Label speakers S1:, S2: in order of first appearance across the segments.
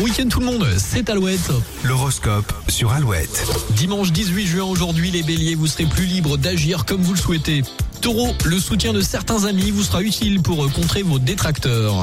S1: Bon week-end tout le monde, c'est Alouette.
S2: L'horoscope sur Alouette.
S1: Dimanche 18 juin aujourd'hui, les béliers, vous serez plus libres d'agir comme vous le souhaitez. Taureau, le soutien de certains amis vous sera utile pour contrer vos détracteurs.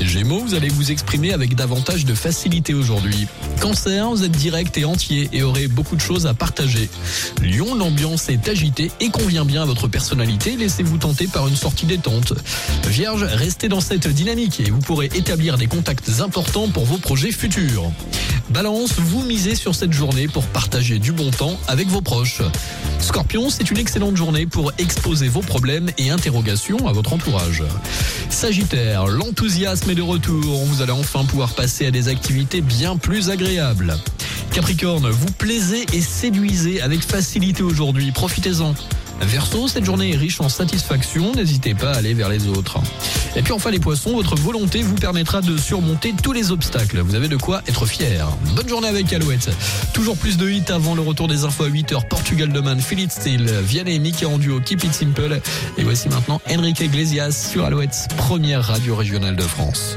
S1: Gémeaux, vous allez vous exprimer avec davantage de facilité aujourd'hui. Cancer, vous êtes direct et entier et aurez beaucoup de choses à partager. Lion, l'ambiance est agitée et convient bien à votre personnalité. Laissez-vous tenter par une sortie détente. Vierge, restez dans cette dynamique et vous pourrez établir des contacts importants pour vos projets futurs. Balance, vous misez sur cette journée pour partager du bon temps avec vos proches. Scorpion, c'est une excellente journée pour exposer vos problèmes et interrogations à votre entourage. Sagittaire, l'enthousiasme est de retour. Vous allez enfin pouvoir passer à des activités bien plus agréables. Capricorne, vous plaisez et séduisez avec facilité aujourd'hui. Profitez-en. Verseau, cette journée est riche en satisfaction, n'hésitez pas à aller vers les autres. Et puis enfin les poissons, votre volonté vous permettra de surmonter tous les obstacles. Vous avez de quoi être fier. Bonne journée avec Alouette. Toujours plus de hits avant le retour des infos à 8h. Portugal Demain, Philip Steele, Vianney et Mickey en duo, Keep It Simple. Et voici maintenant Enrique Iglesias sur Alouette, première radio régionale de France.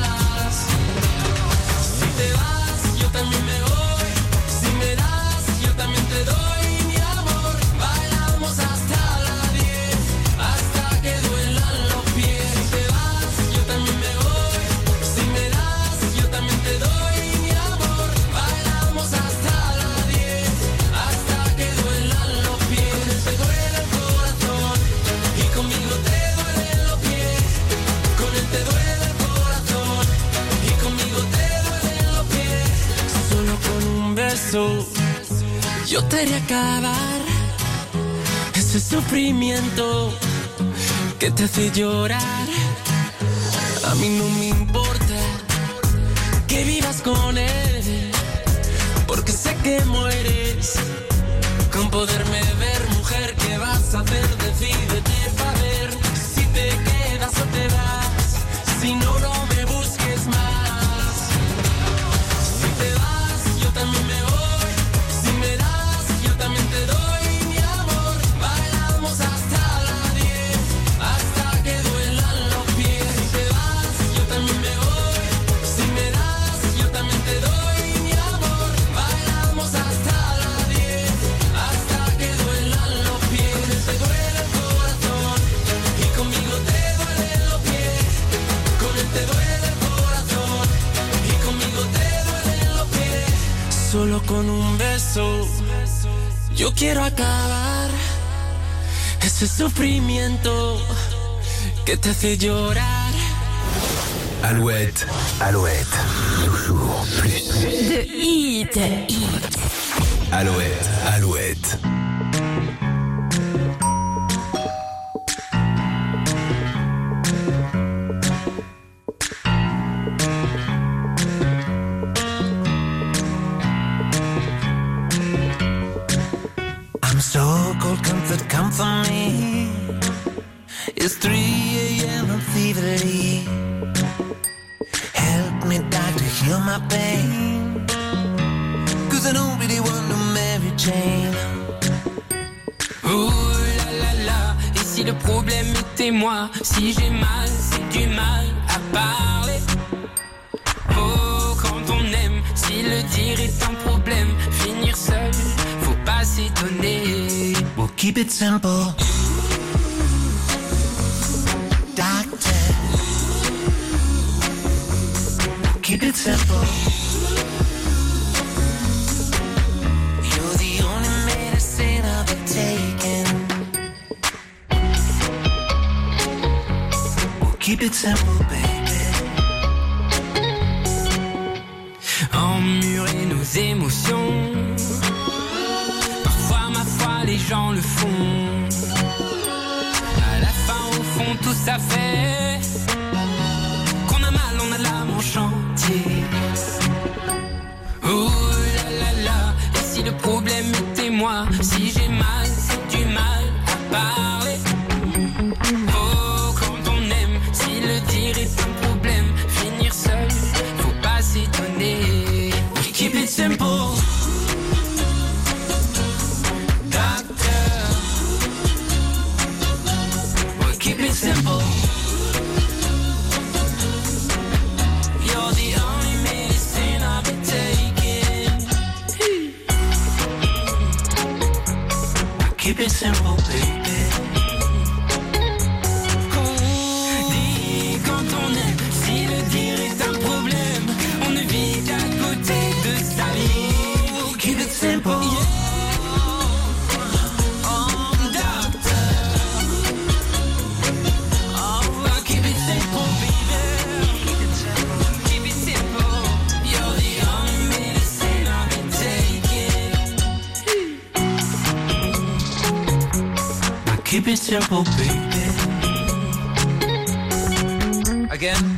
S3: Yo te acabar ese sufrimiento que te hace llorar. A mí no me importa que vivas con él, porque sé que mueres con poderme ver, mujer. ¿Qué vas con un beso yo quiero acabar ese sufrimiento que te hace llorar.
S2: Alouette, Alouette. Toujours plus.
S4: De hit.
S2: Alouette, Alouette.
S3: a.m. I'm thievery. Help me, doctor, heal my pain. Cause I don't really want no Mary Jane.
S5: Oh là là là, et si le problème était moi, si j'ai mal, c'est du mal à parler. Oh, quand on aime, si le dire est un problème, finir seul, faut pas s'étonner.
S3: We'll keep it simple. Doctor. Keep it simple. You're the only medicine I've been taking. We'll keep it simple, baby.
S5: Emmurer nos émotions. Parfois, ma foi, les gens le font. Tout ça fait keep it simple, please. keep it simple, baby. Again.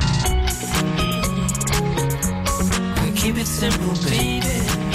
S5: Keep it simple, baby.